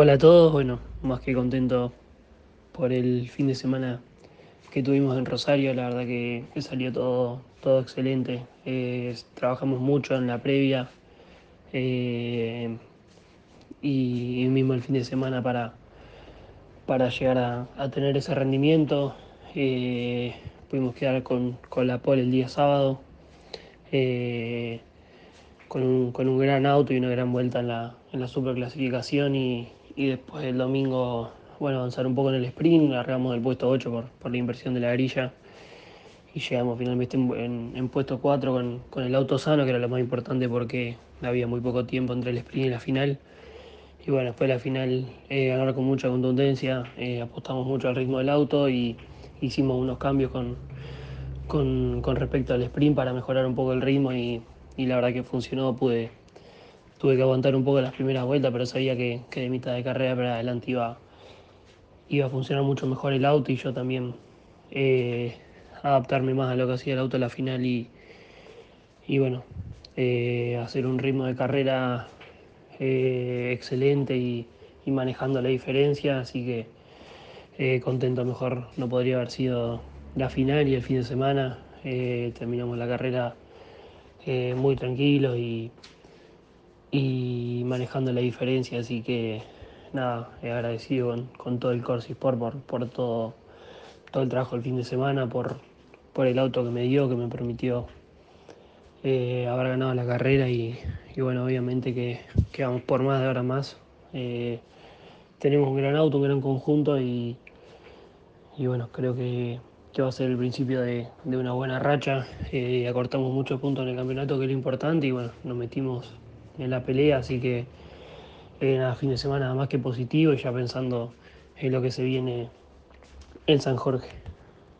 Hola a todos, bueno, más que contento por el fin de semana que tuvimos en Rosario, la verdad que, salió todo, todo excelente. Eh, trabajamos mucho en la previa eh, y, mismo el fin de semana para, para llegar a, tener ese rendimiento. Eh, pudimos quedar con, la pole el día sábado. Con un, con un, gran auto y una gran vuelta en la, en la superclasificación y, y después el domingo, bueno, avanzar un poco en el sprint, largamos del puesto 8 por, por la inversión de la grilla y llegamos finalmente en, puesto 4 con, con, el auto sano, que era lo más importante porque había muy poco tiempo entre el sprint y la final. Y bueno, después de la final eh, ganar con mucha contundencia, eh, apostamos mucho al ritmo del auto y hicimos unos cambios con, con, con, respecto al sprint para mejorar un poco el ritmo y, y la verdad que funcionó, pude tuve que aguantar un poco las primeras vueltas, pero sabía que, de mitad de carrera para adelante iba, a funcionar mucho mejor el auto y yo también eh, adaptarme más a lo que hacía el auto en la final y, y bueno, eh, hacer un ritmo de carrera eh, excelente y, manejando la diferencia, así que contento, mejor no podría haber sido la final y el fin de semana. terminamos la carrera muy tranquilos y, y manejando la diferencia, así que nada, he agradecido con, todo el Corsi Sport por, por todo, todo el trabajo el fin de semana, por, por el auto que me dio, que me permitió eh, haber ganado la carrera y, bueno, obviamente que, vamos por más de ahora más. Eh, tenemos un gran auto, un gran conjunto y, y bueno, creo que, que, va a ser el principio de, una buena racha. Eh, acortamos muchos puntos en el campeonato, que es lo importante, y bueno, nos metimos en la pelea, así que eh, nada, fin de semana más que positivo y ya pensando en lo que se viene en San Jorge.